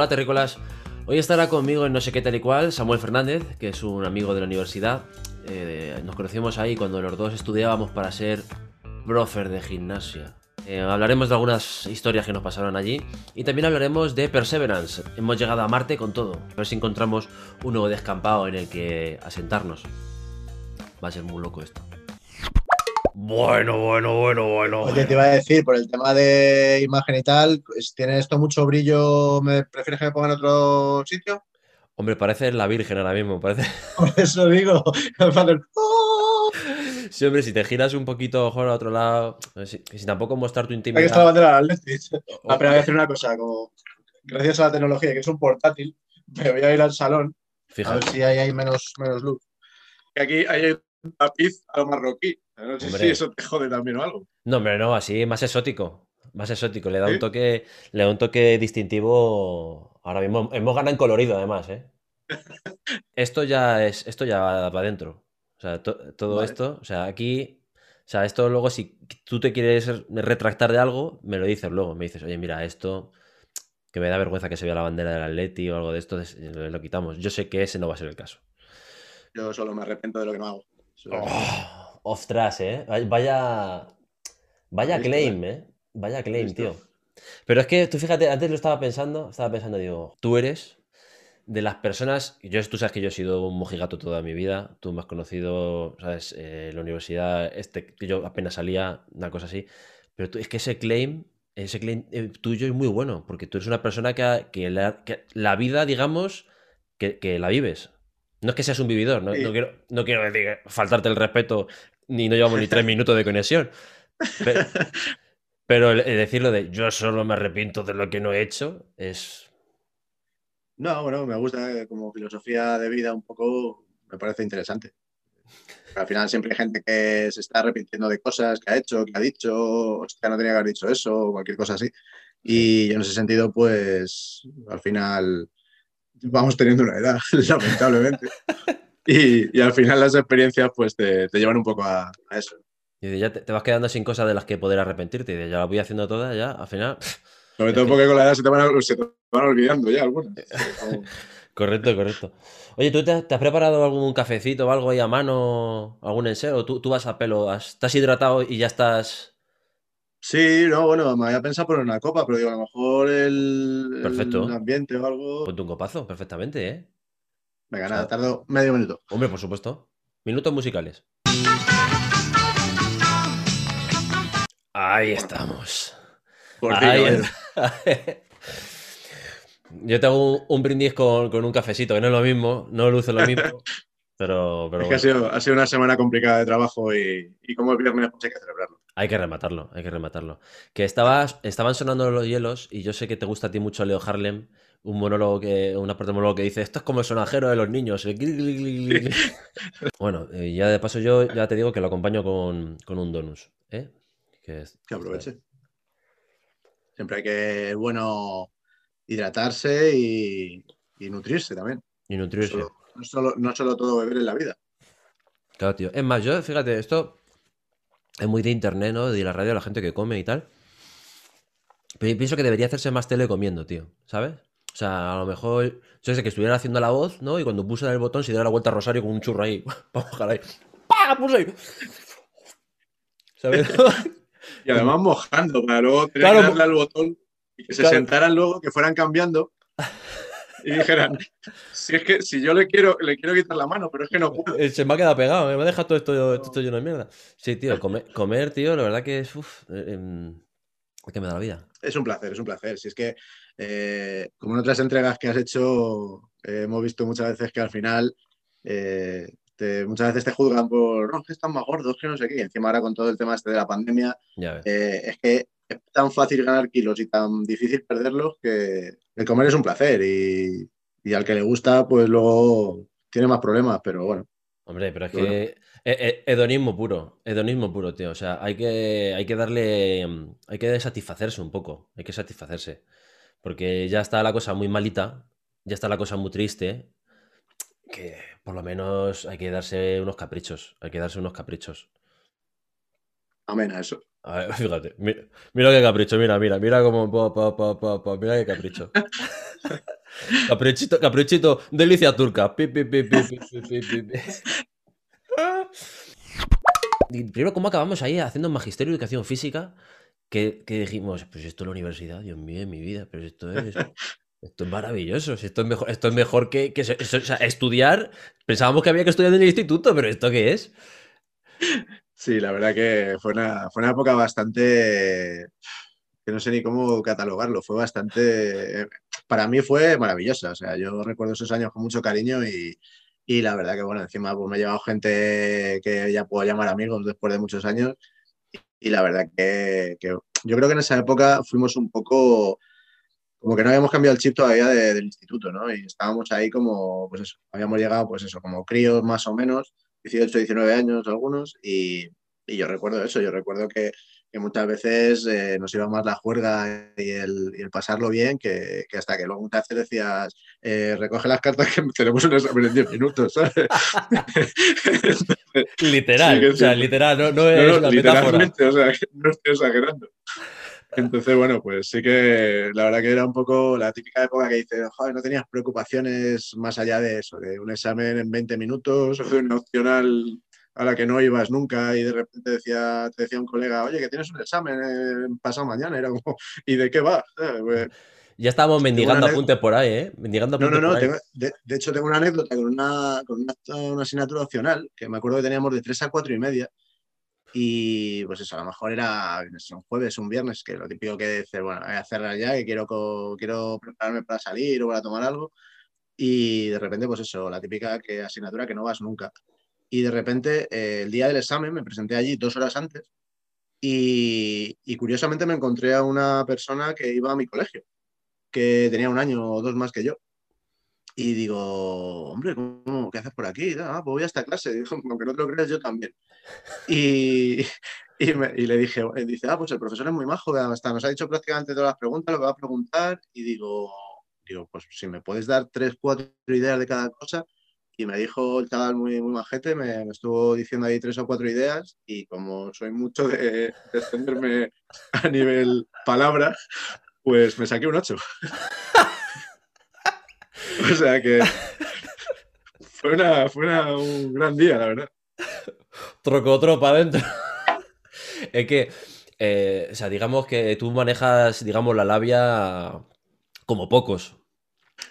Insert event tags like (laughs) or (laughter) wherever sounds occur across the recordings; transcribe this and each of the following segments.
Hola terrícolas, hoy estará conmigo en no sé qué tal y cual Samuel Fernández, que es un amigo de la universidad. Eh, nos conocimos ahí cuando los dos estudiábamos para ser profer de gimnasia. Eh, hablaremos de algunas historias que nos pasaron allí y también hablaremos de Perseverance. Hemos llegado a Marte con todo. A ver si encontramos un nuevo descampado en el que asentarnos. Va a ser muy loco esto. Bueno, bueno, bueno, bueno. Oye, te iba a decir, por el tema de imagen y tal, pues, ¿tiene esto mucho brillo? ¿Me prefieres que me ponga en otro sitio? Hombre, parece la Virgen ahora mismo, parece. (laughs) Por eso digo, ¡Oh! Sí, hombre, si te giras un poquito mejor a otro lado, si, si tampoco mostrar tu Aquí intimidad. está la bandera del Atlético. Ah, pero voy a decir una cosa, como gracias a la tecnología, que es un portátil, me voy a ir al salón a ver Fíjate. si ahí hay menos, menos luz. Aquí hay tapiz a lo marroquí. No sé Hombre. si eso te jode también o algo. No, hombre, no, así más exótico. Más exótico. Le da ¿Sí? un toque, le da un toque distintivo. Ahora mismo hemos ganado en colorido, además, ¿eh? (laughs) Esto ya es, esto ya va para adentro. O sea, to- todo Vale. esto, o sea, aquí, o sea, esto luego, si tú te quieres retractar de algo, me lo dices luego. Me dices, oye, mira, esto que me da vergüenza que se vea la bandera del Atleti o algo de esto, lo quitamos. Yo sé que ese no va a ser el caso. Yo solo me arrepiento de lo que no hago. Oh, ostras, ¿eh? Vaya, vaya claim, ¿eh? Vaya claim, Listo. tío. Pero es que tú fíjate, antes lo estaba pensando, estaba pensando, digo, tú eres de las personas, yo, tú sabes que yo he sido un mojigato toda mi vida, tú me has conocido, sabes, Eh, la universidad, este, que yo apenas salía, una cosa así, pero tú- es que ese claim, ese claim eh, tuyo es muy bueno, porque tú eres una persona que, ha- que la, que la vida, digamos, que, que la vives. No es que seas un vividor, no, Sí. no quiero, no quiero decir faltarte el respeto, ni no llevamos ni tres minutos de conexión. Pero, (laughs) pero el, el decirlo de yo solo me arrepiento de lo que no he hecho es. No, bueno, me gusta eh, como filosofía de vida un poco, me parece interesante. Al final siempre hay gente que se está arrepintiendo de cosas que ha hecho, que ha dicho, hostia, no tenía que haber dicho eso, o cualquier cosa así. Y yo en ese sentido, pues, al final vamos teniendo una edad, (laughs) lamentablemente. Y, y al final las experiencias, pues, te, te llevan un poco a, a eso. Y ya te, te vas quedando sin cosas de las que poder arrepentirte. Y ya las voy haciendo todas, ya al final. (laughs) Sobre todo que- porque con la edad se te van, a- se te van olvidando ya algunas. (laughs) Correcto, correcto. Oye, ¿tú te, has- te has preparado algún cafecito o algo ahí a mano? ¿Algún ensero? ¿O tú, tú vas a pelo? has- ¿Estás hidratado y ya estás. Sí, no, bueno, me había pensado poner una copa, pero digo, a lo mejor el, Perfecto. el ambiente o algo. Ponte un copazo, perfectamente, ¿eh? Venga, nada, tardo medio minuto. Hombre, por supuesto. Minutos musicales. Ahí estamos. Por fin, Ahí oye. está. (laughs) Yo tengo un, un brindis con, con un cafecito, que no es lo mismo, no luce lo mismo, (laughs) pero, pero Es que ha sido, ha sido una semana complicada de trabajo y, y como el viernes pues hay que celebrarlo. Hay que rematarlo, hay que rematarlo. Que estabas, estaban sonando los hielos y yo sé que te gusta a ti mucho Leo Harlem, un monólogo que, una parte del monólogo que dice, esto es como el sonajero de los niños. el gli, gli, gli, gli, gli". Bueno, eh, ya de paso yo ya te digo que lo acompaño con, con un donus, ¿eh? Que es- Que aproveche. Siempre hay que, bueno, hidratarse y, y nutrirse también. Y nutrirse. Solo- no, solo, no solo todo beber en la vida. Claro, tío. Es más, yo, fíjate, esto es muy de internet, ¿no? De la radio, la gente que come y tal. Pero yo pienso que debería hacerse más tele comiendo, tío. ¿Sabes? O sea, a lo mejor, yo sé que estuviera haciendo la voz, ¿no? Y cuando puse el botón se diera la vuelta a Rosario con un churro ahí. (laughs) Para bajar ahí. ¡Pah! Puse ahí. ¿Sabes? (laughs) Y además mojando, para luego tener Claro, que darle al botón y que se claro. sentaran luego, que fueran cambiando y dijeran, si es que si yo le quiero, le quiero quitar la mano, pero es que no puedo. Eh, Se me ha quedado pegado, eh, me ha dejado todo esto, todo esto lleno de mierda. Sí, tío, comer, comer, tío, la verdad que es. Uf, eh, em, es que me da la vida. Es un placer, es un placer. Si es que, eh, como en otras entregas que has hecho, eh, hemos visto muchas veces que al final, te- muchas veces te juzgan por, no, que están más gordos, que no sé qué. Y encima ahora con todo el tema este de la pandemia, Ya ves. es que es tan fácil ganar kilos y tan difícil perderlos que el comer es un placer. Y, y al que le gusta, pues luego tiene más problemas, pero bueno. Hombre, pero es Bueno. que eh, eh, hedonismo puro, hedonismo puro, tío. O sea, hay que, hay que darle, hay que satisfacerse un poco, hay que satisfacerse. Porque ya está la cosa muy malita, ya está la cosa muy triste, que por lo menos hay que darse unos caprichos, hay que darse unos caprichos. Amén a eso. A ver, (laughs) fíjate, mira, mira qué capricho, mira, mira, mira cómo, pa, pa, pa, pa, pa, mira qué capricho. (laughs) Caprichito, caprichito, delicia turca. primero, ¿cómo acabamos ahí haciendo magisterio de educación física? Que, dijimos, pues esto es la universidad, Dios mío, en mi vida, pero esto es. Esto es maravilloso, esto es mejor, esto es mejor que, estudiar. Pensábamos que había que estudiar en el instituto, pero ¿esto qué es? Sí, la verdad que fue una, fue una época bastante que no sé ni cómo catalogarlo, fue bastante, para mí fue maravillosa, o sea, yo recuerdo esos años con mucho cariño y, y la verdad que, bueno, encima pues, me he llevado gente que ya puedo llamar amigos después de muchos años y, la verdad que, que, yo creo que en esa época fuimos un poco, como que no habíamos cambiado el chip todavía del instituto, ¿no? Y estábamos ahí como, pues eso, habíamos llegado, pues eso, como críos más o menos, 18, 19 años algunos y, y yo recuerdo eso, yo recuerdo que que muchas veces eh, nos iba más la juerga y el, y el pasarlo bien que, que, hasta que luego muchas veces decías, eh, recoge las cartas que (laughs) tenemos un examen en 10 minutos, ¿sabes? (laughs) literal, o sea, literal, no, no es no, no, literalmente, o sea, (laughs) no estoy exagerando. Entonces, bueno, pues sí que la verdad que era un poco la típica época que dices, joder, no tenías preocupaciones más allá de eso, de un examen en 20 minutos o de un opcional a la que no ibas nunca y de repente decía, te decía un colega, oye, que tienes un examen eh, pasado mañana, era como, ¿y de qué va? Pues, ya estábamos mendigando apuntes por ahí, ¿eh? Mendigando no, no, no, de, hecho tengo una anécdota con, una, con una, asignatura opcional, que me acuerdo que teníamos de 3 a 4 y media, y pues eso, a lo mejor era un jueves, un viernes, que lo típico que dice, bueno, voy a cerrar ya, que quiero, quiero prepararme para salir o para tomar algo, y de repente, pues eso, la típica que, asignatura que no vas nunca y de repente eh, el día del examen me presenté allí dos horas antes y, curiosamente me encontré a una persona que iba a mi colegio, que tenía un año o dos más que yo. Y digo, hombre, ¿qué haces por aquí? Ah, pues voy a esta clase. (laughs) aunque no te lo creas, yo también. Y, (laughs) y, le dije, dice, ah, pues el profesor es muy majo, hasta nos ha dicho prácticamente todas las preguntas, lo que va a preguntar. Y digo, digo, pues si me puedes dar tres, cuatro ideas de cada cosa, y me dijo el chaval muy, muy majete, me, estuvo diciendo ahí tres o cuatro ideas y como soy mucho de, extenderme (laughs) a nivel palabra, pues me saqué un 8. (laughs) o sea que fue, una, fue un gran día, la verdad. Troco tropa adentro. (laughs) es que, eh, o sea, digamos que tú manejas, digamos, la labia como pocos.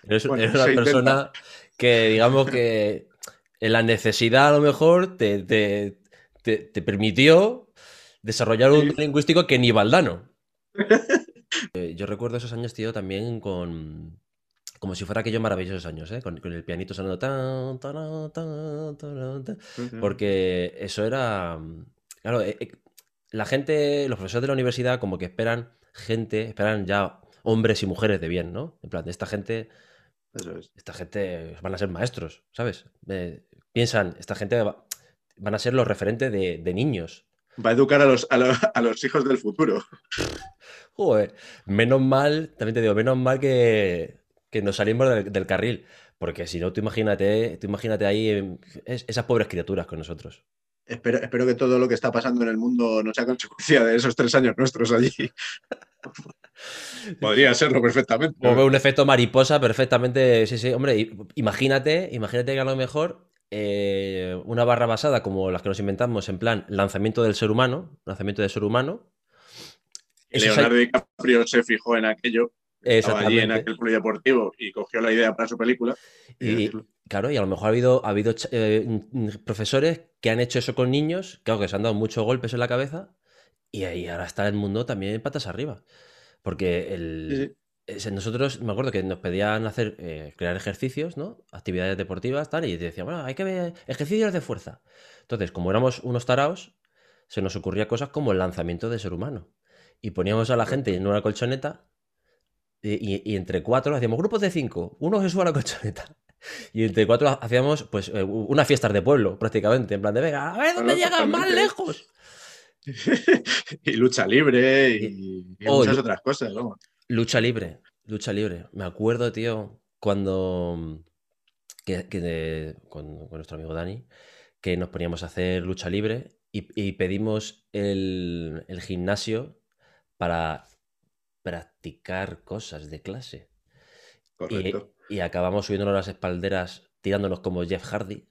Eres, una persona que digamos que la necesidad a lo mejor te, te, permitió desarrollar un lingüístico que ni Valdano. (laughs) Eh, yo recuerdo esos años, tío, también con... Como si fuera aquellos maravillosos años, ¿eh? con, el pianito sonando tan, porque eso era... Claro, eh, eh, la gente, los profesores de la universidad como que esperan gente, esperan ya hombres y mujeres de bien, ¿no? En plan, esta gente esta gente van a ser maestros, ¿sabes? piensan, esta gente van a ser los referentes de, niños. Va a educar a los, a, los, hijos del futuro. (laughs) Joder, menos mal, también te digo, menos mal que, nos salimos del, carril. Porque si no, tú imagínate, tú imagínate ahí esas pobres criaturas con nosotros. Espero, espero, que todo lo que está pasando en el mundo no sea consecuencia de esos tres años nuestros allí. (laughs) Podría serlo perfectamente. O un efecto mariposa perfectamente. Sí, sí, hombre, imagínate, imagínate que a lo mejor eh, una barra basada como las que nos inventamos en plan lanzamiento del ser humano, lanzamiento del ser humano. Leonardo DiCaprio se fijó en aquello, estaba allí en aquel polideportivo y cogió la idea para su película. Y, claro, y a lo mejor ha habido, ha habido eh, profesores que han hecho eso con niños, claro, que se han dado muchos golpes en la cabeza y ahí ahora está el mundo también patas arriba. Porque el, nosotros, me acuerdo que nos pedían hacer, eh, crear ejercicios, ¿no? Actividades deportivas, tal, y decían, bueno, hay que ver ejercicios de fuerza. Entonces, como éramos unos taraos, se nos ocurría cosas como el lanzamiento de ser humano. Y poníamos a la gente en una colchoneta y, entre cuatro hacíamos grupos de cinco, uno se sube a la colchoneta. (laughs) Y entre cuatro hacíamos pues eh, unas fiestas de pueblo, prácticamente, en plan de, venga, a ver dónde llegas más lejos. (laughs) y lucha libre y, oh, muchas otras cosas. Lucha libre, lucha libre. Me acuerdo, tío, cuando que, con, nuestro amigo Dani, que nos poníamos a hacer lucha libre y, pedimos el, gimnasio para practicar cosas de clase. Correcto. Y, y acabamos subiéndonos las espalderas, tirándonos como Jeff Hardy.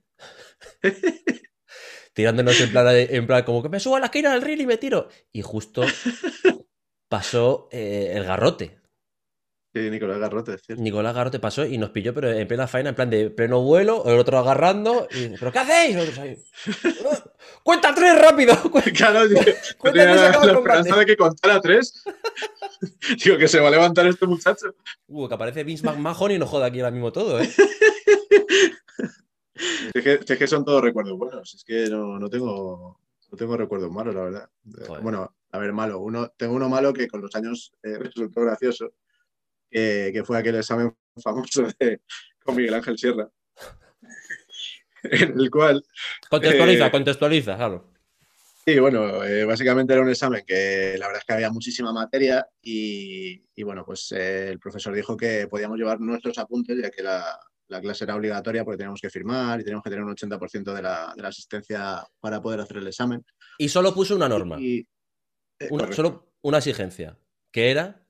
(laughs) tirándonos en plan, en plan, como que me subo a la esquina del río y me tiro. Y justo pasó eh, el garrote. Sí, Nicolás Garrote, es cierto. Nicolás Garrote pasó y nos pilló, pero en plena faena, en plan de pleno vuelo, el otro agarrando. Y, ¿Pero qué hacéis? Nosotros ahí, "Ah, (laughs) ¡Cuenta tres rápido! (laughs) Claro, digo, Cuenta tenía que se la, acaba el la combate. esperanza de que contara tres. (laughs) Digo, que se va a levantar este muchacho. Uh, que aparece Vince McMahon y nos joda aquí ahora mismo todo, ¿eh? (laughs) Es que, es que son todos recuerdos buenos. Es que no, no tengo, no tengo recuerdos malos, la verdad. Eh, Joder. Bueno, a ver, malo. Uno, tengo uno malo que con los años eh, resultó gracioso, que, que fue aquel examen famoso de, con Miguel Ángel Sierra, (laughs) en el cual Contextualiza, Eh, contextualiza, claro. Sí, bueno, eh, básicamente era un examen que la verdad es que había muchísima materia y, y, bueno, pues eh, el profesor dijo que podíamos llevar nuestros apuntes ya que la, la clase era obligatoria porque teníamos que firmar y teníamos que tener un 80% de la, de la asistencia para poder hacer el examen. Y solo puso una norma, Y, eh, una- correcto. solo una exigencia, que era,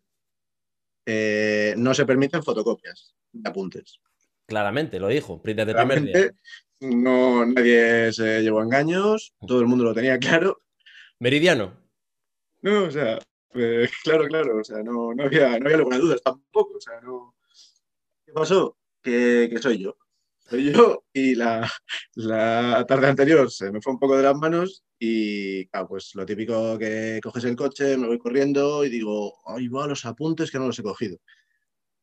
no se permiten fotocopias de apuntes. claramente, lo dijo, desde el primer día. No, nadie se llevó a engaños, todo el mundo lo tenía claro. Meridiano. No, o sea, eh, (laughs) claro, claro, o sea, no, no había, no había lugar a dudas tampoco, o sea, no. ¿Qué pasó? Que, que soy yo. Soy yo y la, la tarde anterior se me fue un poco de las manos y, claro, pues lo típico que coges el coche, me voy corriendo y digo, ahí va los apuntes que no los he cogido.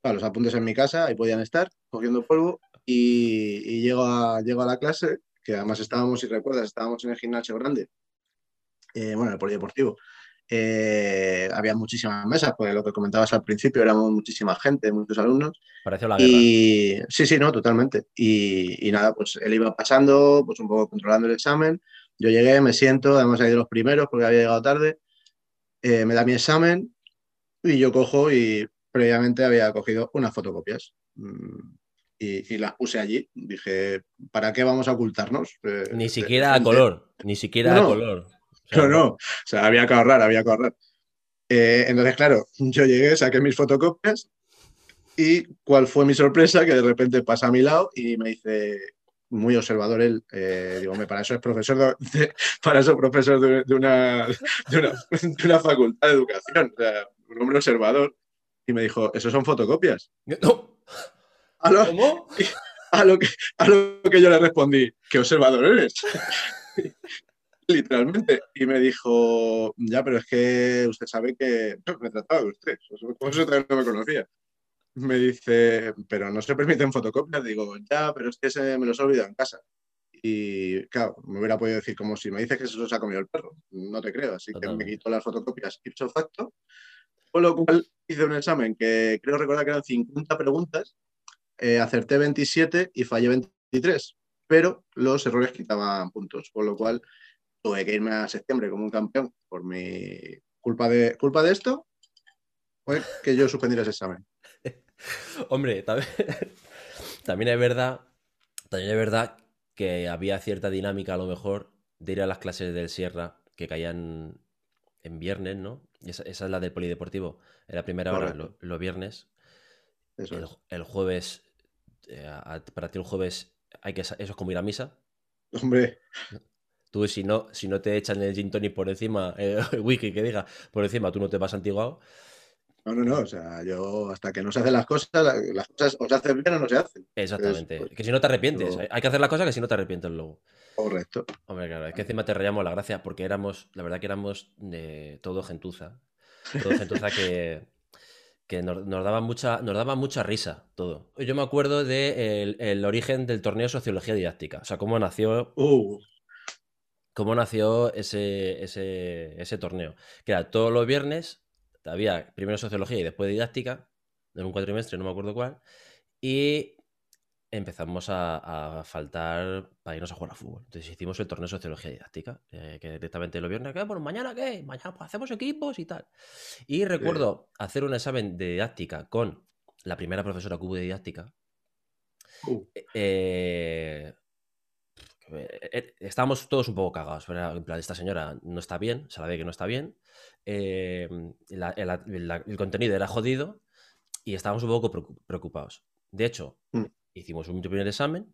Claro, los apuntes en mi casa, ahí podían estar, cogiendo polvo y, y llego, a, llego a la clase, que además estábamos, si recuerdas, estábamos en el gimnasio grande, eh, bueno, en el polideportivo. Eh, había muchísimas mesas, porque lo que comentabas al principio, éramos muchísima gente, muchos alumnos. Pareció la guerra. Y sí, sí, no, totalmente. Y, y nada, pues él iba pasando, pues un poco controlando el examen. Yo llegué, me siento, además ahí de los primeros porque había llegado tarde. Eh, me da mi examen y yo cojo y previamente había cogido unas fotocopias. Y, y las puse allí. Dije, ¿para qué vamos a ocultarnos? Eh, Ni de siquiera a gente. color, ni siquiera No, a color. O sea, No, no, o sea, había que ahorrar, había que ahorrar. Eh, entonces, claro, yo llegué, saqué mis fotocopias y cuál fue mi sorpresa, que de repente pasa a mi lado y me dice, muy observador él, eh, digo, "Hombre, para eso es profesor de, de- para eso es profesor de, de una, de, una, de una facultad de educación, o sea, un hombre observador. Y me dijo, ¿esos son fotocopias? (laughs) No, A lo, ¿Cómo? (laughs) a lo que, a lo que yo le respondí, ¿qué observador eres? (laughs) Literalmente. Y me dijo, ya, pero es que usted sabe que (laughs) me trataba de usted, por eso también no me conocía. Me dice, pero no se permiten fotocopias. Digo, ya, pero es que se me los he olvidado en casa. Y claro, me hubiera podido decir, como si me dices que se los ha comido el perro. No te creo. Así que Totalmente. me quitó las fotocopias ipso facto. Con lo cual hice un examen que creo recordar que eran 50 preguntas eh, acerté 27 y fallé 23, pero los errores quitaban puntos, con lo cual tuve que irme a septiembre como un campeón por mi culpa de, culpa de esto, fue que yo suspendiera ese examen. (laughs) Hombre, también, (laughs) también es verdad, también es verdad que había cierta dinámica a lo mejor de ir a las clases del Sierra que caían en viernes, ¿no? Y esa, esa es la del polideportivo. Era primera hora lo- los viernes. Eso El, es. el jueves, eh, a- para ti el jueves hay que eso es como ir a misa. Hombre, Tú si no, si no te echan el gin tonic por encima, (laughs) eh, wiki que diga, por encima, tú no te vas antiguado. no, no, no, o sea, yo hasta que no se hacen las cosas, la- las cosas o se hacen bien o no se hacen. Exactamente. pues, que si no te arrepientes. Hay que hacer las cosas que si no te arrepientes luego. Correcto. Hombre, claro, es que encima te rayamos la gracia porque éramos, la verdad que éramos de todo gentuza. Todo gentuza que, que nos, nos daba mucha, nos daba mucha risa todo. Yo me acuerdo del el origen del torneo de Sociología Didáctica. O sea, cómo nació, Uh, cómo nació ese, ese, ese torneo. Que era todos los viernes, había primero Sociología y después Didáctica, en un cuatrimestre, no me acuerdo cuál. Y empezamos a, a faltar para irnos a jugar a fútbol. Entonces hicimos el torneo de sociología didáctica, eh, que directamente los viernes, ¿qué? Bueno, mañana qué? Mañana pues, hacemos equipos y tal. Y recuerdo hacer un examen de didáctica con la primera profesora hubo de didáctica. uh, Eh, eh, estábamos todos un poco cagados. pero era en plan, esta señora no está bien, se la ve que no está bien. la- el, la- el contenido era jodido. y estábamos un poco preocupados. De hecho, mm. Hicimos un primer examen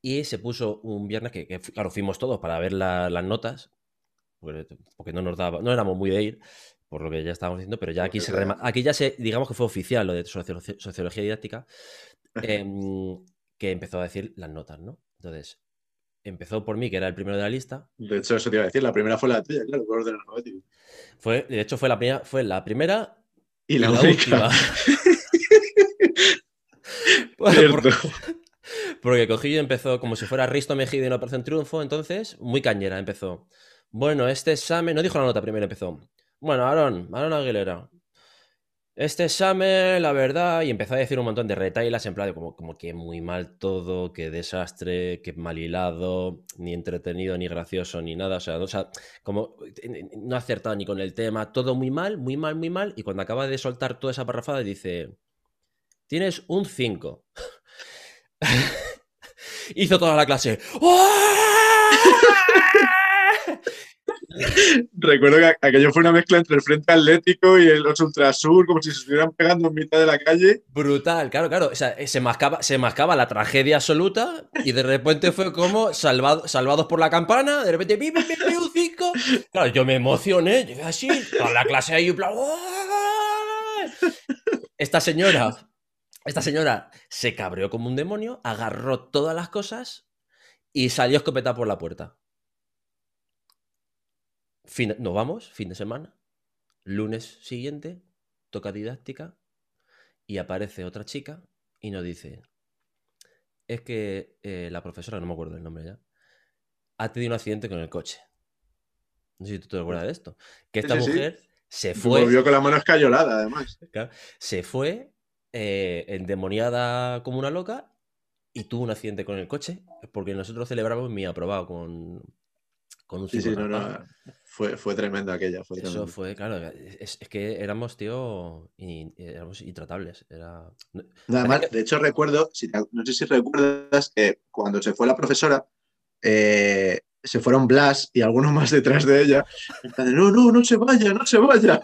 y se puso un viernes que, claro, fuimos todos para ver las notas, porque no nos daba, no éramos muy de ir, por lo que ya estábamos diciendo, pero ya aquí, se aquí ya se, digamos que fue oficial lo de sociología, didáctica, (laughs) em, que empezó a decir las notas, ¿no? Entonces, empezó por mí, que era el primero de la lista. De hecho, eso te iba a decir, la primera fue la tuya, claro, por orden alfabético. Fue, de hecho, fue la primera, fue la primera y la, última. (laughs) (laughs) porque, cogí y empezó como si fuera Risto Mejide en Operación Triunfo, entonces, muy cañera, empezó. Bueno, este examen, no dijo la nota primero, empezó. Bueno, Aaron, Aaron Aguilera. Este examen, la verdad, y empezó a decir un montón de retailas en plan como, como que muy mal todo, que desastre, que mal hilado, ni entretenido, ni gracioso, ni nada. O sea, o sea, como no ha acertado ni con el tema, todo muy mal, muy mal, muy mal. Y cuando acaba de soltar toda esa parrafada, dice: Tienes un 5. (laughs) Hizo toda la clase. (laughs) Recuerdo que aquello fue una mezcla entre el Frente Atlético y el Ultrasur, como si se estuvieran pegando en mitad de la calle. Brutal, claro, claro. O sea, se mascaba, se mascaba la tragedia absoluta y de repente fue como salvados por la campana, de repente, ¡pim, un cinco! Claro, yo me emocioné, llegué así, toda la clase ahí, plan, Esta señora, esta señora se cabreó como un demonio, agarró todas las cosas y salió escopeta por la puerta nos vamos, fin de semana. Lunes siguiente, toca didáctica y aparece otra chica y nos dice, es que eh, la profesora, no me acuerdo el nombre ya, ha tenido un accidente con el coche. No sé si tú te acuerdas de esto. Que esta mujer se fue... Volvió con la mano escayolada, además. se fue eh, endemoniada como una loca y tuvo un accidente con el coche porque nosotros celebramos mi aprobado con, con un sí, sí, no, no. Fue, fue tremenda aquella. Fue Eso fue, claro. Es, que éramos, tío, éramos intratables. Era... Nada más, de hecho, recuerdo, si no sé si recuerdas que cuando se fue la profesora, eh, se fueron Blas y algunos más detrás de ella. no, no, no se vaya, no se vaya.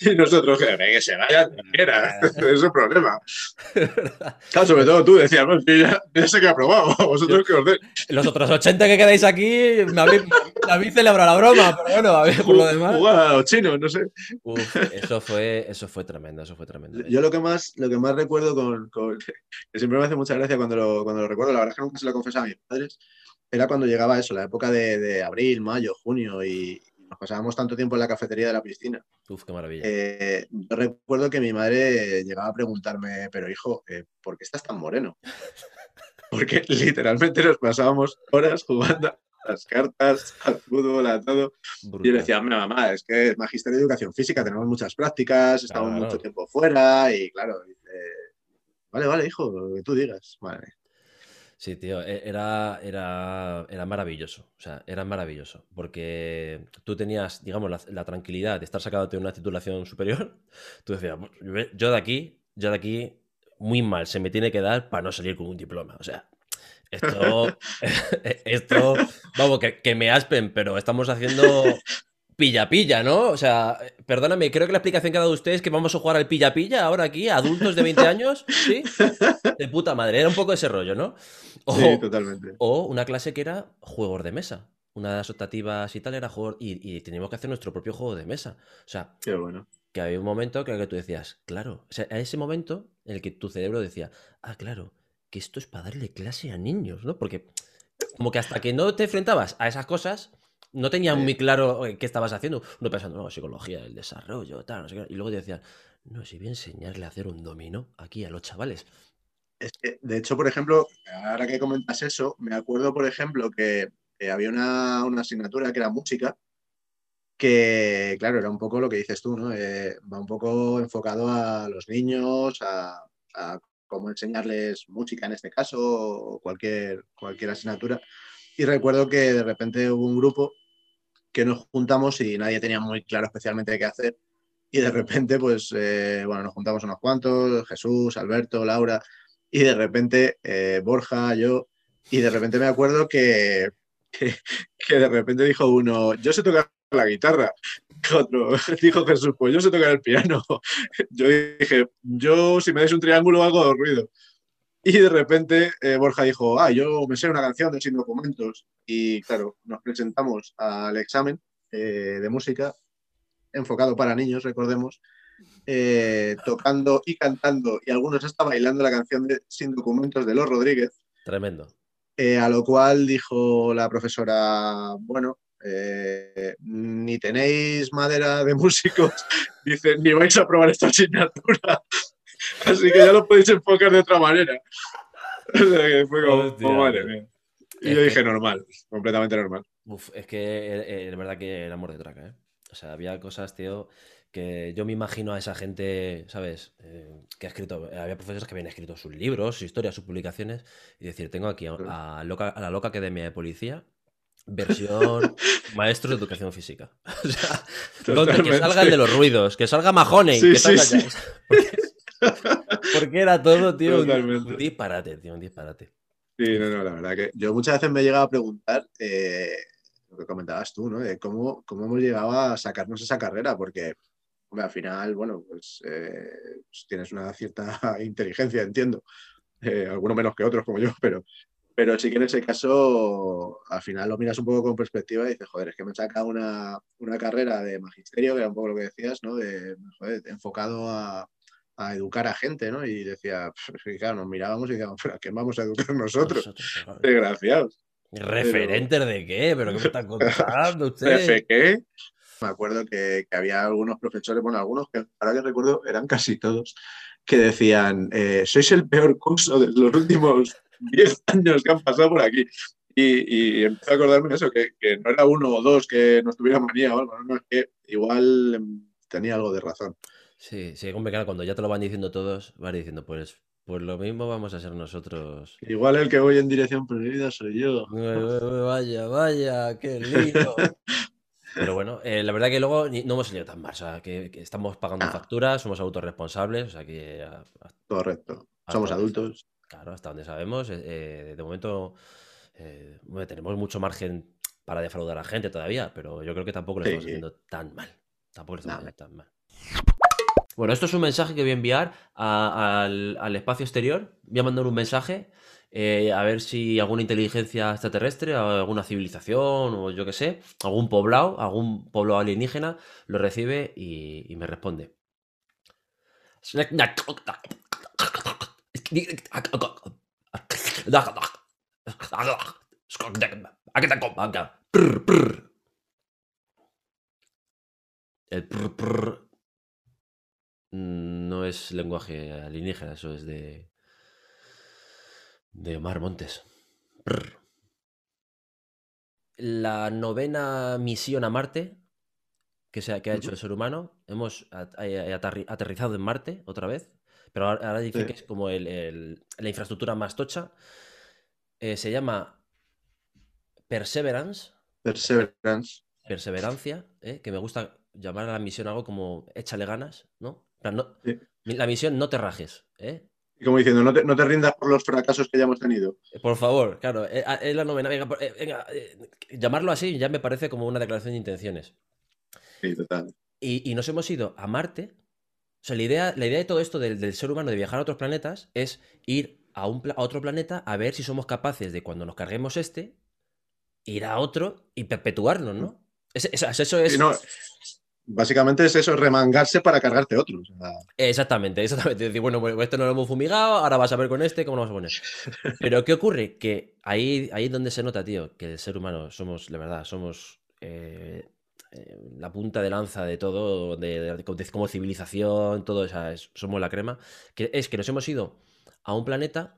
Y nosotros, que, se vaya, (laughs) quiera, (laughs) es un problema. Claro, sobre todo tú decías, no, ya, ya, sé que ha probado, (laughs) vosotros que os den. Los otros 80 que quedáis aquí, me habéis, celebrado la broma, pero bueno, a ver, por lo demás. Los chinos, no sé. eso fue, eso fue tremendo, eso fue tremendo. Yo lo que más, lo que más recuerdo con, que siempre me hace mucha gracia cuando lo, cuando lo recuerdo, la verdad es que nunca se lo confesaba a mis padres, era cuando llegaba eso, la época de, abril, mayo, junio y, nos pasábamos tanto tiempo en la cafetería de la piscina. Uf, qué maravilla. Eh, yo recuerdo que mi madre llegaba a preguntarme, pero hijo, eh, ¿por qué estás tan moreno? (laughs) Porque literalmente nos pasábamos horas jugando a las cartas, al fútbol, a todo. Y yo le decía, mamá, es que es magisterio de educación física, tenemos muchas prácticas, estamos mucho tiempo fuera y claro, vale, vale, hijo, lo que tú digas. Vale. Sí, tío, e, era, era, era maravilloso. O sea, era maravilloso. Porque tú tenías, digamos, la, tranquilidad de estar sacado de una titulación superior. (laughs) Tú decías, yo de aquí, yo de aquí, muy mal, se me tiene que dar para no salir con un diploma. O sea, esto, (laughs) (laughs) esto, vamos, que, que me aspen, pero estamos haciendo pilla-pilla, ¿no? O sea, perdóname, creo que la explicación que ha dado usted es que vamos a jugar al pilla-pilla ahora aquí, adultos de 20 (laughs) años, ¿sí? De puta madre, era un poco ese rollo, ¿no? O, sí, totalmente. O una clase que era juegos de mesa. Una de las optativas y tal era juego, y, teníamos que hacer nuestro propio juego de mesa. O sea, Qué bueno. que había un momento que, que tú decías, claro, o sea, a ese momento en el que tu cerebro decía, ah, claro, que esto es para darle clase a niños, ¿no? Porque como que hasta que no te enfrentabas a esas cosas, no tenía muy claro eh, qué estabas haciendo. Uno pensando, no, psicología del desarrollo, tal, no sé qué. Y luego te decían, no, si voy a enseñarle a hacer un dominó aquí a los chavales. Es que, de hecho, por ejemplo, ahora que comentas eso, me acuerdo, por ejemplo, que, había una, asignatura que era música, que, claro, era un poco lo que dices tú, ¿no? Eh, va un poco enfocado a los niños, a, a, cómo enseñarles música en este caso, o cualquier, cualquier asignatura. Y recuerdo que de repente hubo un grupo que nos juntamos y nadie tenía muy claro especialmente qué hacer. Y de repente, pues, eh, bueno, nos juntamos unos cuantos, Jesús, Alberto, Laura, y de repente eh, Borja, yo, y de repente me acuerdo que, que, de repente dijo uno, yo sé tocar la guitarra. Otro (laughs) dijo Jesús, pues yo sé tocar el piano. (laughs) Yo dije, yo si me dais un triángulo hago ruido. Y de repente eh, Borja dijo, ah, yo me sé una canción de Sin Documentos. Y claro, nos presentamos al examen eh, de música enfocado para niños, recordemos, eh, tocando y cantando, y algunos hasta bailando la canción de Sin Documentos de Los Rodríguez. Tremendo. a lo cual dijo la profesora, bueno, ni tenéis madera de músicos, (laughs) dice, ni vais a probar esta asignatura. Así que ya lo podéis enfocar de otra manera. O sea, que fue como, madre Y yo dije, normal, completamente normal. Uf, es que eh, es verdad que era amor de traca, ¿eh? O sea, había cosas, tío, que yo me imagino a esa gente, ¿sabes? Eh, que ha escrito, había profesores que habían escrito sus libros, sus historias, sus publicaciones, y decir, tengo aquí a, loca, a la loca academia de policía, versión (laughs) maestros de educación física. (laughs) O sea, que salga el de los ruidos, que salga Mahoney, que salga sí. Porque era todo, tío, un disparate, tío, un disparate. Sí, no, no, la verdad que yo muchas veces me he llegado a preguntar eh, lo que comentabas tú, ¿no? De cómo, cómo hemos llegado a sacarnos esa carrera, porque al final, bueno, pues, eh, pues, tienes una cierta (laughs) inteligencia, entiendo. Eh, algunos menos que otros, como yo, pero, pero sí que en ese caso, al final lo miras un poco con perspectiva y dices, joder, es que me saca una, una carrera de magisterio, que era un poco lo que decías, ¿no? De, joder, enfocado a, a educar a gente, ¿no? Y decía, claro, nos mirábamos y decíamos, ¿pero a qué vamos a educar (laughs) nosotros? Desgraciados. ¿Referentes de qué? ¿Pero qué me están (laughs) contando ustedes? ¿De qué? Me acuerdo que, había algunos profesores, bueno, algunos que ahora que recuerdo eran casi todos, que decían, eh, sois el peor curso de los últimos (laughs) 10 años que han pasado por aquí. Y, y empecé a acordarme de eso, que, que, no era uno o dos que nos tuvieran manía o algo, no, no, es que igual em, tenía algo de razón. Sí, sí, hombre, claro, cuando ya te lo van diciendo todos, vas diciendo, pues, pues lo mismo vamos a ser nosotros. Igual el que voy en dirección prohibida soy yo. (laughs) Vaya, vaya, qué lindo. Pero bueno, eh, la verdad que luego no hemos salido tan mal. O sea, que, estamos pagando ah. facturas, somos autorresponsables. O sea que. Correcto. Somos adultos. Claro, hasta donde sabemos. Eh, eh, de momento tenemos mucho margen para defraudar a la gente todavía, pero yo creo que tampoco lo estamos haciendo tan mal. Tampoco lo estamos haciendo tan mal. Bueno, esto es un mensaje que voy a enviar al, espacio exterior. Voy a mandar un mensaje eh, a ver si alguna inteligencia extraterrestre, alguna civilización o yo qué sé, algún poblado, algún pueblo alienígena lo recibe y, me responde. El Mm, no es lenguaje alienígena, eso es de. de Omar Montes. La novena misión a Marte que, se, que ha hecho el ser humano, hemos aterrizado en Marte otra vez, pero ahora, dice que es como el, la infraestructura más tocha. Eh, se llama Perseverance. Perseverance. Perseverancia, ¿eh? que me gusta llamar a la misión algo como échale ganas, ¿no? La misión no te rajes, ¿eh? Y como diciendo, no te, rindas por los fracasos que ya hemos tenido. Por favor, claro, eh, ah, es la novena. Venga, eh, llamarlo así ya me parece como una declaración de intenciones. Sí, total. Y, nos hemos ido a Marte. O sea, la idea, la idea de todo esto del, ser humano de viajar a otros planetas es ir a, un, otro planeta a ver si somos capaces de cuando nos carguemos este, ir a otro y perpetuarnos, ¿no? eso es. Básicamente es eso, remangarse para cargarte otro. Exactamente, exactamente. Decir, bueno, pues esto no lo hemos fumigado, ahora vas a ver con este cómo lo vamos a poner. Pero ¿qué ocurre? Que ahí, ahí es donde se nota, tío, que el ser humano somos, la verdad, somos eh, eh, la punta de lanza de todo, como civilización, todo, o somos la crema. Es que nos hemos ido a un planeta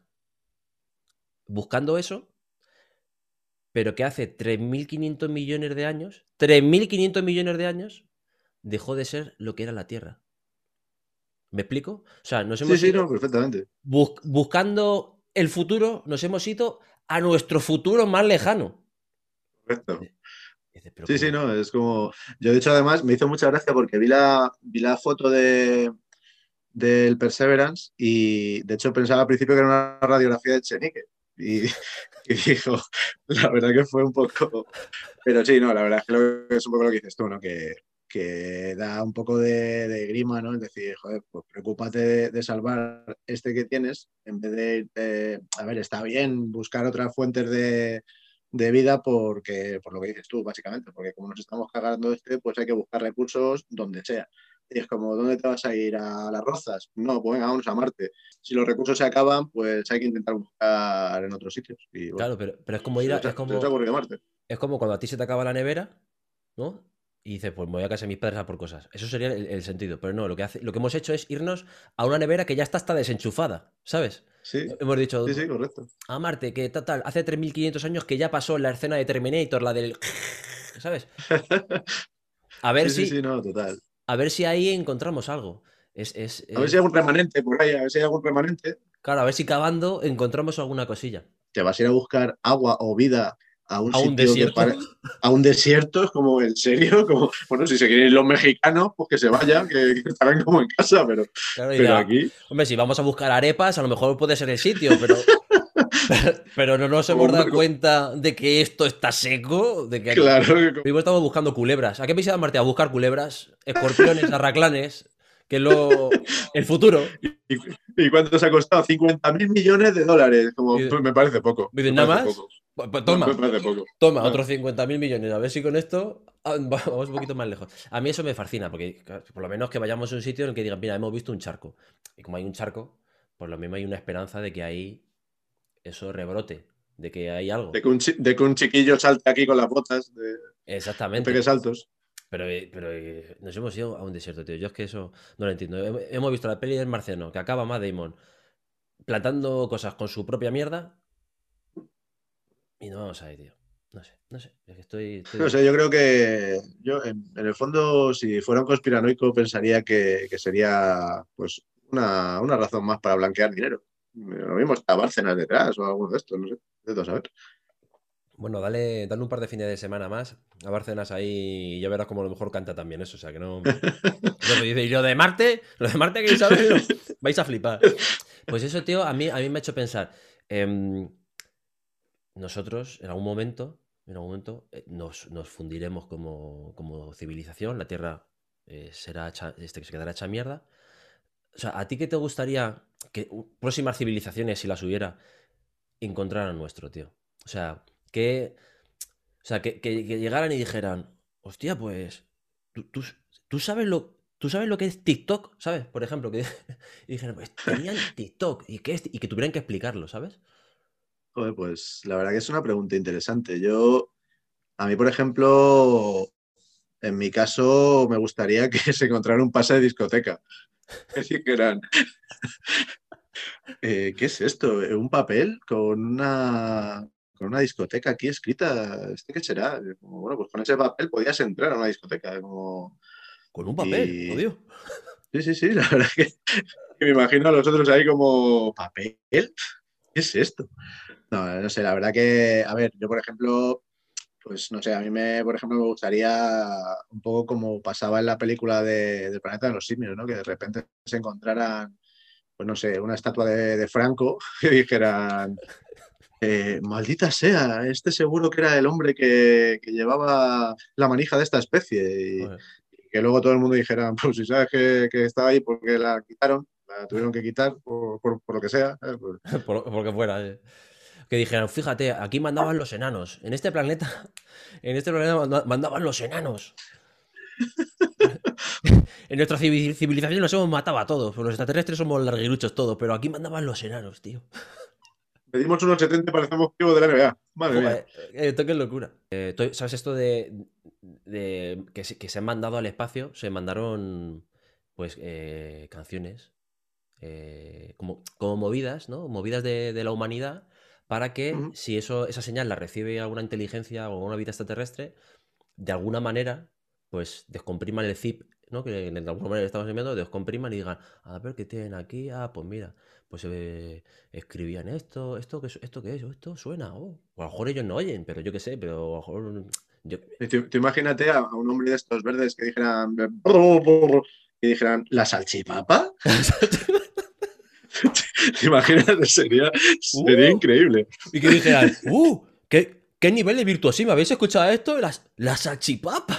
buscando eso, pero que hace 3.500 millones de años, 3.500 millones de años, dejó de ser lo que era la Tierra. ¿Me explico? O sea, nos hemos sí, sí, no, perfectamente. buscando el futuro, nos hemos ido a nuestro futuro más lejano. Correcto. Sí, sí, no, es como. Yo, de hecho, además, me hizo mucha gracia porque vi la, vi la foto de del Perseverance y de hecho pensaba al principio que era una radiografía de Chenique. Y, (laughs) dijo, la verdad que fue un poco... Pero sí, no, la verdad es que es un poco lo que dices tú, ¿no? Que, que da un poco de, grima, ¿no? Es decir, joder, pues preocúpate de, salvar este que tienes en vez de, a ver, está bien buscar otras fuentes de, de vida porque, por lo que dices tú, básicamente, porque como nos estamos cagando este, pues hay que buscar recursos donde sea. Y es como, ¿dónde te vas a ir? ¿A las rozas? No, pues venga, vamos a Marte. Si los recursos se acaban, pues hay que intentar buscar en otros sitios. claro, pero, pero, es como ir a. Es como, es como cuando a ti se te acaba la nevera, ¿no? Y dices, pues me voy a casa de mis padres a por cosas. Eso sería el, sentido. Pero no, lo que, hace, lo que hemos hecho es irnos a una nevera que ya está hasta desenchufada, ¿sabes? Sí. Hemos dicho. Sí, sí, correcto. A Marte, que tal, hace 3500 años que ya pasó la escena de Terminator, la del. (laughs) ¿Sabes? A ver (laughs) si. Sí, no, total. A ver si ahí encontramos algo. Es, A ver si hay algún remanente por ahí, a ver si hay algún remanente. Claro, a ver si cavando encontramos alguna cosilla. Te vas a ir a buscar agua o vida a un, desierto. a un desierto, como en serio, (laughs) como, bueno, si se quieren ir los mexicanos, pues que se vayan, que, estarán como en casa, pero, pero aquí. Hombre, si vamos a buscar arepas, a lo mejor puede ser el sitio, pero. (laughs) pero no nos hemos dado cuenta de que esto está seco. De que claro. Primero estamos buscando culebras. ¿A qué a Marte? A buscar culebras, escorpiones, arraclanes, que es lo, el futuro. (laughs) ¿Y, cuánto se ha costado? 50 mil millones de dólares. Como, pues me parece poco. ¿Nada más? Pues, pues toma, toma, otros 50 mil millones. A ver si con esto ah, vamos un poquito más lejos. A mí eso me fascina, porque por lo menos que vayamos a un sitio en el que digan, mira, hemos visto un charco. Y como hay un charco, por lo mismo hay una esperanza de que ahí eso rebrote, de que hay algo. De que un, chiquillo salte aquí con las botas. De, Exactamente. De saltos. Pero, eh, pero eh, nos hemos ido a un desierto, tío. Yo es que eso no lo entiendo. Hemos visto la peli del Marciano, que acaba Matt Damon plantando cosas con su propia mierda y no vamos a ir, tío. No sé, no sé. estoy, No sé, yo creo que yo, en, el fondo, si fuera un conspiranoico, pensaría que, sería pues una, razón más para blanquear dinero. Lo mismo está Bárcenas detrás o algo de esto, no sé. De todo saber. Bueno, dale, dale un par de fines de semana más a Bárcenas ahí y ya verás como a lo mejor canta también eso. O sea, que no. (laughs) y lo de Marte, lo de Marte que (laughs) vais a flipar. Pues eso, tío, a mí, a mí me ha hecho pensar. Eh, nosotros en algún momento, en algún momento eh, nos, fundiremos como, civilización, la Tierra eh, será este, se quedará hecha mierda. O sea, ¿a ti qué te gustaría que próximas civilizaciones, si las hubiera, encontraran nuestro, tío? O sea, que, o sea, que, llegaran y dijeran, hostia, pues, tú, sabes lo, ¿Tú sabes lo que es TikTok? ¿Sabes? Por ejemplo, que (laughs) y dijeran, pues tenían TikTok y que, y que tuvieran que explicarlo, ¿sabes? Pues la verdad que es una pregunta interesante. Yo, a mí, por ejemplo, en mi caso, me gustaría que (laughs) se encontrara un pase de discoteca. (laughs) Es decir, que eran. (laughs) Eh, ¿Qué es esto? ¿Un papel con una, con una discoteca aquí escrita? ¿Este qué será? bueno, pues con ese papel podías entrar a una discoteca. Como... Con un papel, odio. Sí, sí, sí, la verdad que, que me imagino a los otros ahí como. ¿Papel? ¿Qué es esto? No, no sé, la verdad que, a ver, yo por ejemplo, pues no sé, a mí me, por ejemplo, me gustaría un poco como pasaba en la película de, del planeta de los simios, ¿no? Que de repente se encontraran, pues no sé, una estatua de, Franco (laughs) y dijeran, eh, maldita sea, este seguro que era el hombre que, llevaba la manija de esta especie. Y, que luego todo el mundo dijera, pues si sabes que, que estaba ahí porque la quitaron, la tuvieron que quitar por, lo que sea. Pues por, (laughs) porque fuera. Eh que dijeron, fíjate, aquí mandaban los enanos. En este planeta, (laughs) en este planeta mandaban los enanos. (laughs) en nuestra civilización nos hemos matado a todos. Los extraterrestres somos larguiruchos todos, pero aquí mandaban los enanos, tío. Pedimos unos 70 y parecemos vivos de la NBA. Madre mía. Eh, esto qué locura. Eh, ¿Sabes esto de, que, se, han mandado al espacio? Se mandaron pues eh, canciones como, como movidas, ¿no? Movidas de, de la humanidad para que si eso, esa señal la recibe alguna inteligencia o alguna vida extraterrestre, de alguna manera, pues descompriman el zip, ¿no? Que de alguna manera estamos enviando, descompriman y digan, a ver qué tienen aquí, ah, pues mira, pues eh, escribían esto, esto que esto qué es, esto suena, oh". o a lo mejor ellos no oyen, pero yo qué sé, pero a lo mejor yo... imagínate a, un hombre de estos verdes que dijeran (laughs) que dijeran la salchipapa (laughs) (laughs) ¿Te imaginas? Sería, sería Uh. increíble. Y que dijeran, ¡uh! ¿Qué, qué nivel de virtuosismo! ¿Habéis escuchado esto? Las, la salchipapa.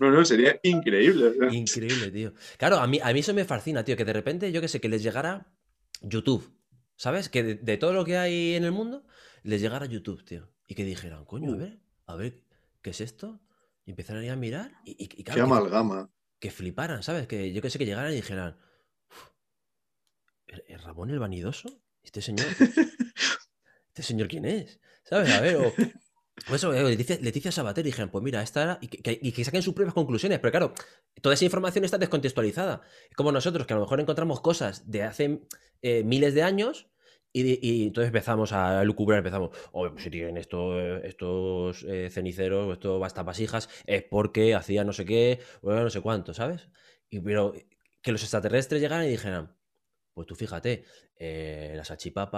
No, no, sería increíble. Increíble, tío. Claro, a mí, a mí eso me fascina, tío, que de repente, yo que sé, que les llegara YouTube. ¿Sabes? Que de, de todo lo que hay en el mundo, les llegara YouTube, tío. Y que dijeran, coño, a Uh. ver, a ver, ¿qué es esto? Y empezaran a ir a mirar y, y- y Qué claro, que, amalgama. que fliparan, ¿sabes? Que yo que sé, que llegaran y dijeran, "Uf, ¿el- el Ramón el vanidoso? ¿Este señor? (laughs) ¿Este señor quién es? ¿Sabes? A ver, o... o eso, eh, Leticia, Leticia Sabater, dijeron, pues mira, esta era. Y que, que- y que saquen sus propias conclusiones. Pero claro, toda esa información está descontextualizada. Es como nosotros, que a lo mejor encontramos cosas de hace eh, miles de años. Y, entonces empezamos a lucubrar, empezamos, oye, pues si tienen esto, eh, estos eh, ceniceros, o estos bastapasijas, es porque hacía no sé qué, o no sé cuánto, ¿sabes? Y, pero que los extraterrestres llegaran y dijeran, pues tú fíjate, eh, la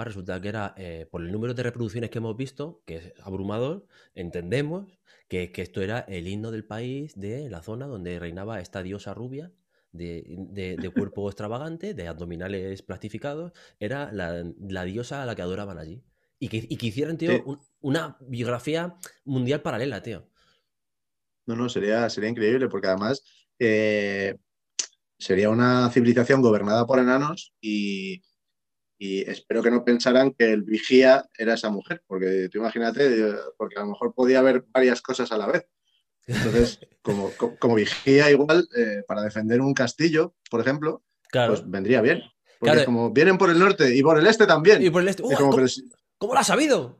resulta que era, eh, por el número de reproducciones que hemos visto, que es abrumador, entendemos que, que esto era el himno del país de la zona donde reinaba esta diosa rubia, de, de- de (laughs) cuerpo extravagante, de abdominales plastificados, era la, la diosa a la que adoraban allí. Y que, y que hicieran, tío, Sí. un- una biografía mundial paralela, tío. No, no, sería, sería increíble porque además eh, sería una civilización gobernada por enanos y, y espero que no pensaran que el vigía era esa mujer, porque tú imagínate, eh, porque a lo mejor podía haber varias cosas a la vez. Entonces, (laughs) como, co- como vigía igual, eh, para defender un castillo, por ejemplo, Claro. pues vendría bien. Porque Claro. como vienen por el norte y por el este también. y por el este. Como, ¿cómo, lo has sabido?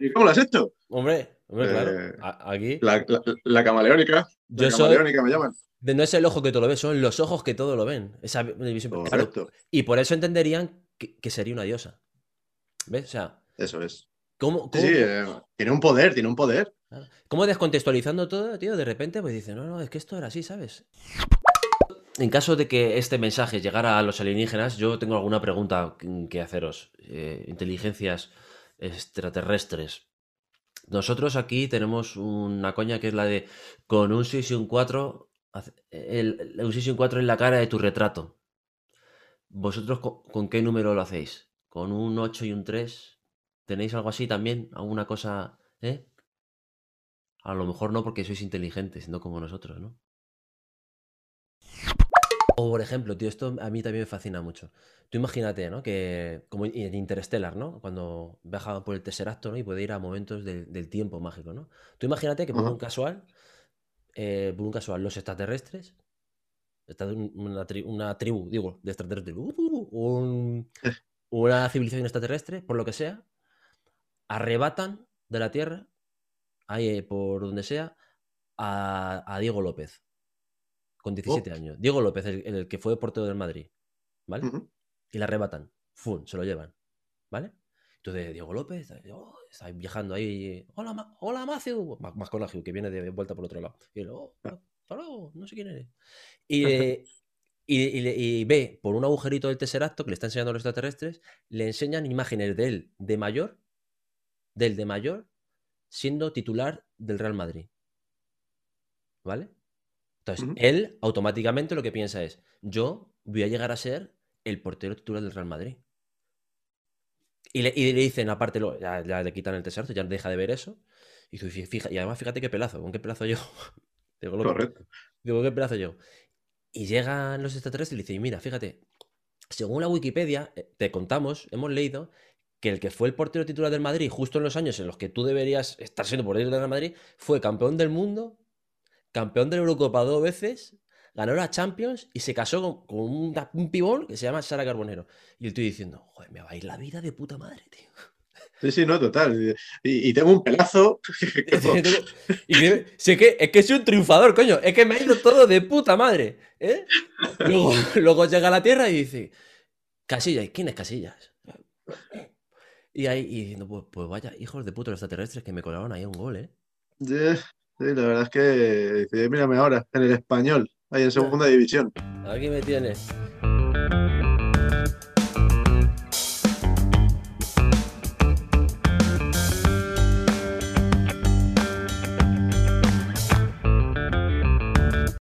¿y ¿Cómo lo has hecho? Hombre, hombre, claro. Eh, Aquí. La, la- la camaleónica. Yo la soy- camaleónica me llaman. No es el ojo que todo lo ve, son los ojos que todo lo ven. Esa división- claro, y por eso entenderían que, que sería una diosa. ¿Ves? O sea, Eso es. ¿cómo, Sí, cómo, sí, eh, tiene un poder, tiene un poder. cómo descontextualizando todo, tío? De repente, pues dice, no, no, es que esto era así, ¿sabes? En caso de que este mensaje llegara a los alienígenas, yo tengo alguna pregunta que- haceros. Eh, inteligencias extraterrestres. Nosotros aquí tenemos una coña que es la de con un 6 y un 4, hace- el, el- un 6 y un 4 en la cara de tu retrato. ¿Vosotros con, con qué número lo hacéis? ¿Con un 8 y un 3? ¿Tenéis algo así también? ¿Alguna cosa? ¿Eh? A lo mejor no porque sois inteligentes, no como nosotros, ¿no? O por ejemplo, tío, esto a mí también me fascina mucho. Tú imagínate, ¿no? Que como en Interstellar, ¿no? Cuando viaja por el Tesseracto, ¿no? Y puede ir a momentos del, del tiempo mágico, ¿no? Tú imagínate que por un casual, eh, por un casual, los extraterrestres, una, tri- una tribu, digo, de extraterrestres, uh, uh, un- una civilización extraterrestre, por lo que sea, arrebatan de la Tierra, ahí eh, por donde sea, a, a Diego López, con 17 Oh. años. Diego López, el, el que fue portero del Madrid, ¿vale? Y la arrebatan, ¡fum! se lo llevan, ¿vale? Entonces Diego López oh, está viajando ahí, hola, Ma- hola Matthew, Ma- McConaughey, que viene de vuelta por otro lado. Y él, oh, Ah. no sé quién eres. Y, eh, (laughs) y, y y ve por un agujerito del Tesseracto que le está enseñando a los extraterrestres, le enseñan imágenes de él de mayor, del de mayor, siendo titular del Real Madrid. ¿Vale? Entonces, él automáticamente lo que piensa es, yo voy a llegar a ser el portero titular del Real Madrid. Y le, y le dicen, aparte, lo- ya, ya le quitan el Tesseracto, ya deja de ver eso. Y, tú fija, y además fíjate qué pelazo, con qué pelazo yo. (laughs) Digo, Correcto. Digo, ¿qué pedazo yo? Y llegan los extraterrestres y le dicen, mira, fíjate, según la Wikipedia, eh, te contamos, hemos leído que el que fue el portero titular del Madrid, justo en los años en los que tú deberías estar siendo portero titular del Madrid, fue campeón del mundo, campeón de la Eurocopa dos veces, ganó la Champions y se casó con, con un, un pibón que se llama Sara Carbonero. Y estoy diciendo, joder, me va a ir la vida de puta madre, tío. Sí, sí, no, total. Y, y tengo un pelazo. (laughs) Tengo- y que- si es, que, es que soy un triunfador, coño. Es que me ha ido todo de puta madre. ¿eh? Luego, (laughs) luego llega a la Tierra y dice: Casillas, ¿quién es Casillas? Y ahí y diciendo: pues, pues vaya, hijos de puta los extraterrestres que me colaron ahí un gol, ¿eh? Sí, sí, la verdad es que mírame ahora, en el español, ahí en segunda división. Aquí me tienes.